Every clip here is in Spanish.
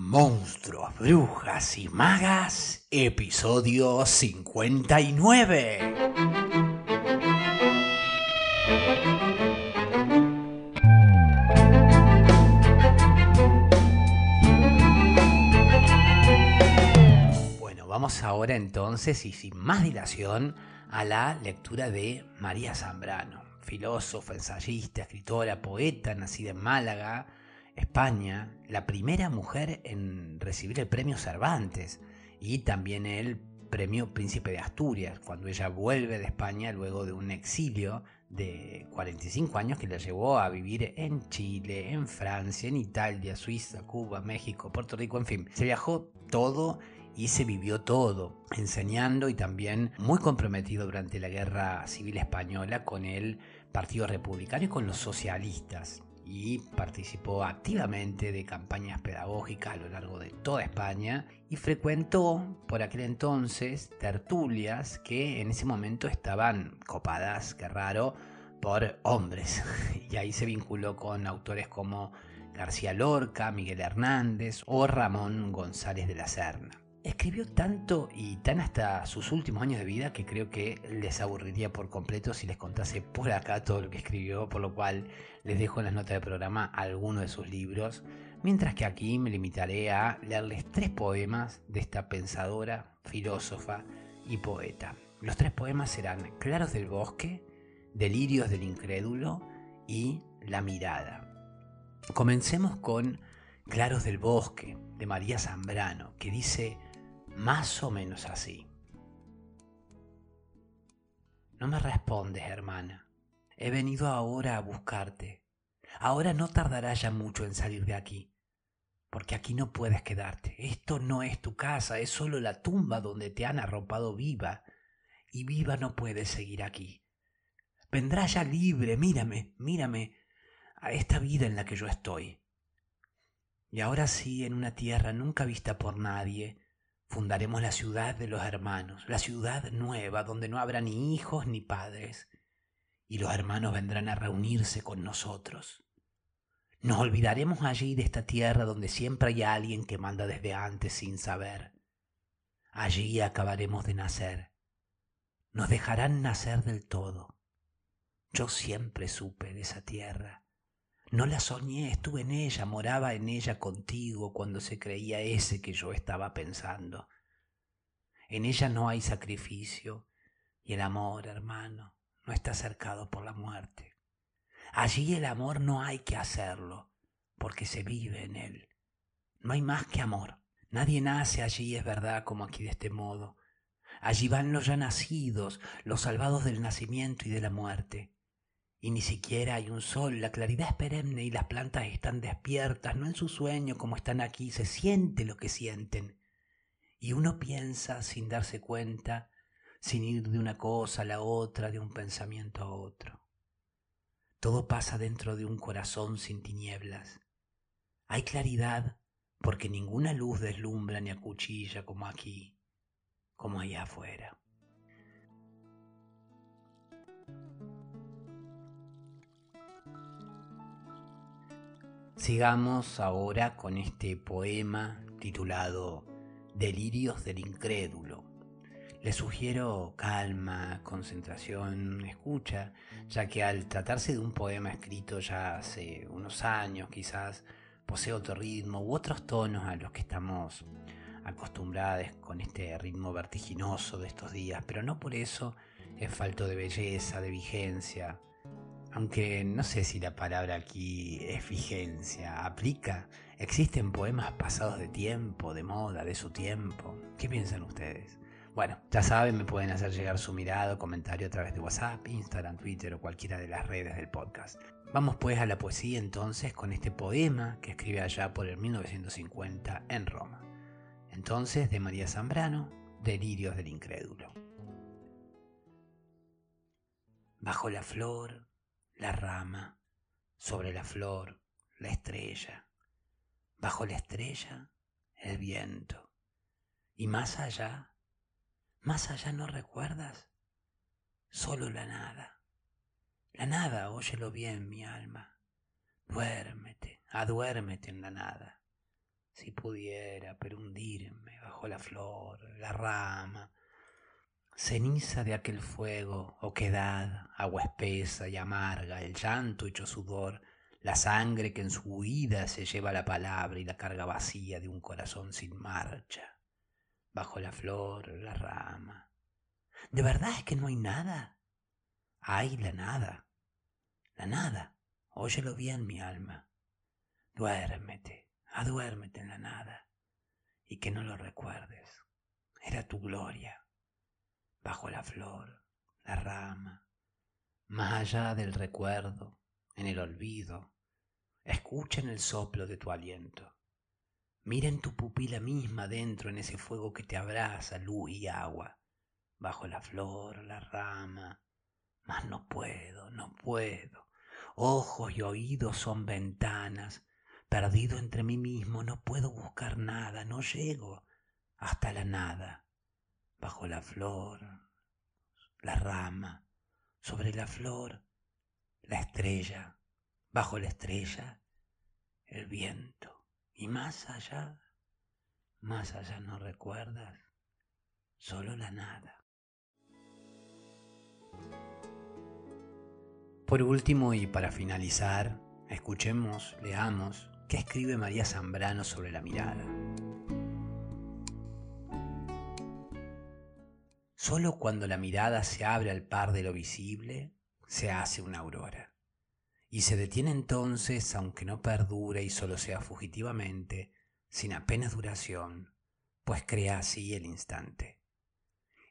Monstruos, Brujas y Magas, episodio 59. Bueno, vamos ahora entonces y sin más dilación a la lectura de María Zambrano, filósofa, ensayista, escritora, poeta, nacida en Málaga, España, la primera mujer en recibir el premio Cervantes y también el premio Príncipe de Asturias, cuando ella vuelve de España luego de un exilio de 45 años que la llevó a vivir en Chile, en Francia, en Italia, Suiza, Cuba, México, Puerto Rico, en fin. Se viajó todo y se vivió todo, enseñando y también muy comprometido durante la Guerra Civil Española con el Partido Republicano y con los socialistas y participó activamente de campañas pedagógicas a lo largo de toda España y frecuentó por aquel entonces tertulias que en ese momento estaban copadas, qué raro, por hombres. Y ahí se vinculó con autores como García Lorca, Miguel Hernández o Ramón González de la Serna. Escribió tanto y tan hasta sus últimos años de vida que creo que les aburriría por completo si les contase por acá todo lo que escribió, por lo cual les dejo en las notas del programa algunos de sus libros, mientras que aquí me limitaré a leerles tres poemas de esta pensadora, filósofa y poeta. Los tres poemas serán Claros del Bosque, Delirios del Incrédulo y La Mirada. Comencemos con Claros del Bosque, de María Zambrano, que dice más o menos así. No me respondes, hermana. He venido ahora a buscarte. Ahora no tardará ya mucho en salir de aquí. Porque aquí no puedes quedarte. Esto no es tu casa, es solo la tumba donde te han arropado viva. Y viva no puedes seguir aquí. Vendrá ya libre, mírame, mírame, a esta vida en la que yo estoy. Y ahora sí, en una tierra nunca vista por nadie, Fundaremos la ciudad de los hermanos, la ciudad nueva donde no habrá ni hijos ni padres, y los hermanos vendrán a reunirse con nosotros. Nos olvidaremos allí de esta tierra donde siempre hay alguien que manda desde antes sin saber. Allí acabaremos de nacer. Nos dejarán nacer del todo. Yo siempre supe de esa tierra. No la soñé, estuve en ella, moraba en ella contigo cuando se creía ese que yo estaba pensando. En ella no hay sacrificio y el amor, hermano, no está cercado por la muerte. Allí el amor no hay que hacerlo, porque se vive en él. No hay más que amor. Nadie nace allí, es verdad, como aquí de este modo. Allí van los ya nacidos, los salvados del nacimiento y de la muerte y ni siquiera hay un sol, la claridad es perenne y las plantas están despiertas, no en su sueño como están aquí, se siente lo que sienten. Y uno piensa sin darse cuenta, sin ir de una cosa a la otra, de un pensamiento a otro. Todo pasa dentro de un corazón sin tinieblas. Hay claridad porque ninguna luz deslumbra ni acuchilla como aquí, como allá afuera. Sigamos ahora con este poema titulado Delirios del Incrédulo. Les sugiero calma, concentración, escucha, ya que al tratarse de un poema escrito ya hace unos años quizás, posee otro ritmo u otros tonos a los que estamos acostumbrados con este ritmo vertiginoso de estos días, pero no por eso es falto de belleza, de vigencia, aunque no sé si la palabra aquí es vigencia, aplica. Existen poemas pasados de tiempo, de moda, de su tiempo. ¿Qué piensan ustedes? Bueno, ya saben, me pueden hacer llegar su mirada o comentario a través de WhatsApp, Instagram, Twitter o cualquiera de las redes del podcast. Vamos pues a la poesía entonces con este poema que escribe allá por el 1950 en Roma. Entonces, de María Zambrano, Delirios del Incrédulo. Bajo la flor, la rama, sobre la flor, la estrella, bajo la estrella, el viento. Y más allá, más allá no recuerdas, solo la nada. La nada, óyelo bien, mi alma. Duérmete, aduérmete en la nada. si pudiera, pero hundirme bajo la flor, la rama, ceniza de aquel fuego, oquedad, agua espesa y amarga, el llanto hecho sudor, la sangre que en su huida se lleva la palabra y la carga vacía de un corazón sin marcha, bajo la flor, la rama. ¿De verdad es que no hay nada? Hay la nada, la nada, óyelo bien mi alma. Duérmete, aduérmete en la nada, y que no lo recuerdes. Era tu gloria bajo la flor, la rama, más allá del recuerdo, en el olvido. Escuchen el soplo de tu aliento. Miren tu pupila misma dentro en ese fuego que te abraza, luz y agua, bajo la flor, la rama. Mas no puedo, no puedo. Ojos y oídos son ventanas. Perdido entre mí mismo, no puedo buscar nada, no llego hasta la nada bajo la flor, la rama, sobre la flor, la estrella, bajo la estrella, el viento, y más allá, más allá no recuerdas, solo la nada. Por último y para finalizar, escuchemos, leamos qué escribe María Zambrano sobre la mirada. Solo cuando la mirada se abre al par de lo visible, se hace una aurora. Y se detiene entonces, aunque no perdure y solo sea fugitivamente, sin apenas duración, pues crea así el instante.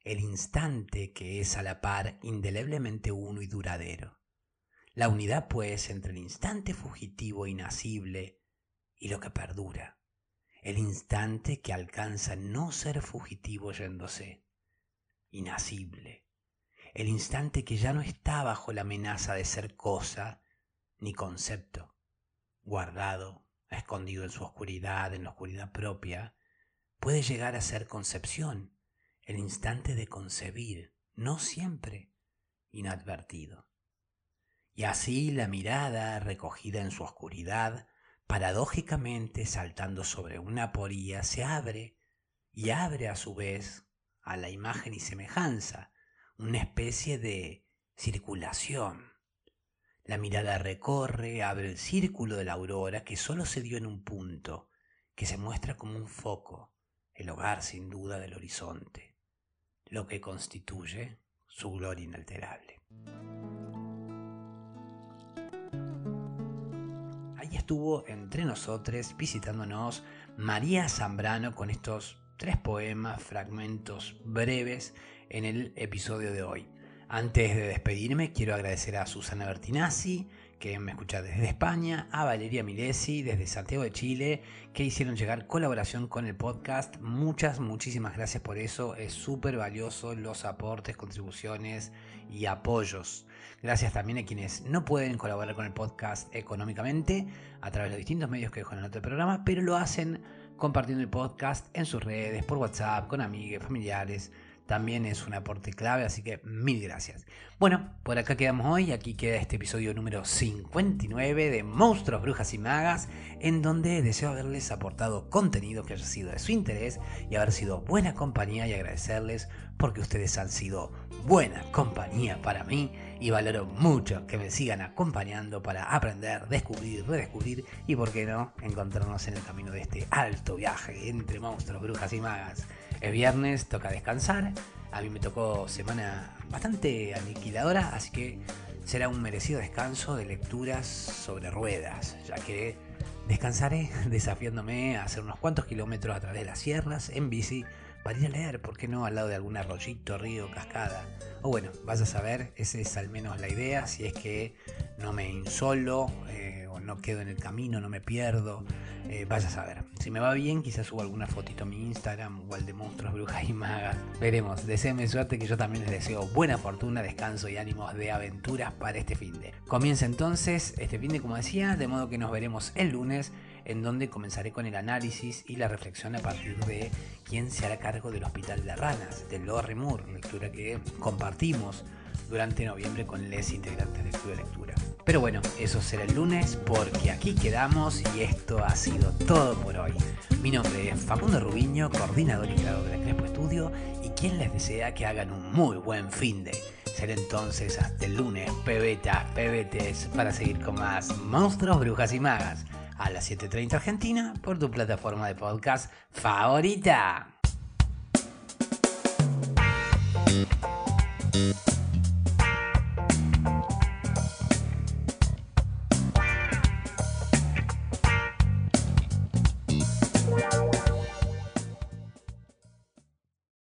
El instante que es a la par indeleblemente uno y duradero. La unidad, pues, entre el instante fugitivo e inacible y lo que perdura. El instante que alcanza no ser fugitivo yéndose inacible, el instante que ya no está bajo la amenaza de ser cosa ni concepto, guardado, escondido en su oscuridad, en la oscuridad propia, puede llegar a ser concepción, el instante de concebir, no siempre inadvertido. Y así la mirada, recogida en su oscuridad, paradójicamente saltando sobre una poría, se abre y abre a su vez a la imagen y semejanza, una especie de circulación. La mirada recorre, abre el círculo de la aurora que solo se dio en un punto, que se muestra como un foco, el hogar sin duda del horizonte, lo que constituye su gloria inalterable. Ahí estuvo entre nosotros visitándonos María Zambrano con estos tres poemas, fragmentos breves en el episodio de hoy. Antes de despedirme, quiero agradecer a Susana Bertinazzi, que me escucha desde España, a Valeria Milesi desde Santiago de Chile, que hicieron llegar colaboración con el podcast. Muchas, muchísimas gracias por eso. Es súper valioso los aportes, contribuciones y apoyos. Gracias también a quienes no pueden colaborar con el podcast económicamente a través de los distintos medios que dejo en el otro programa, pero lo hacen compartiendo el podcast en sus redes, por WhatsApp, con amigos, familiares. También es un aporte clave, así que mil gracias. Bueno, por acá quedamos hoy. Aquí queda este episodio número 59 de Monstruos, Brujas y Magas, en donde deseo haberles aportado contenido que haya sido de su interés y haber sido buena compañía y agradecerles porque ustedes han sido buena compañía para mí y valoro mucho que me sigan acompañando para aprender, descubrir, redescubrir y, por qué no, encontrarnos en el camino de este alto viaje entre monstruos, brujas y magas. Es viernes, toca descansar. A mí me tocó semana bastante aniquiladora, así que será un merecido descanso de lecturas sobre ruedas, ya que descansaré desafiándome a hacer unos cuantos kilómetros a través de las sierras en bici para ir a leer, ¿por qué no? Al lado de algún arroyito, río, cascada. O bueno, vas a saber, esa es al menos la idea, si es que no me insolo eh, no quedo en el camino, no me pierdo. Eh, vas a saber. Si me va bien, quizás subo alguna fotito a mi Instagram o al de monstruos, brujas y magas. Veremos. Deseenme suerte que yo también les deseo buena fortuna, descanso y ánimos de aventuras para este fin de. Comienza entonces este fin de, como decía, de modo que nos veremos el lunes en donde comenzaré con el análisis y la reflexión a partir de quién se hará cargo del Hospital de Ranas, de Lorry Moore, lectura que compartimos durante noviembre con les integrantes de Estudio de Lectura. Pero bueno, eso será el lunes porque aquí quedamos y esto ha sido todo por hoy. Mi nombre es Facundo Rubiño, coordinador y creador de Crespo Estudio y quien les desea que hagan un muy buen fin de. Será entonces hasta el lunes, pebetas, pebetes, para seguir con más monstruos, brujas y magas a las 7.30 Argentina por tu plataforma de podcast favorita.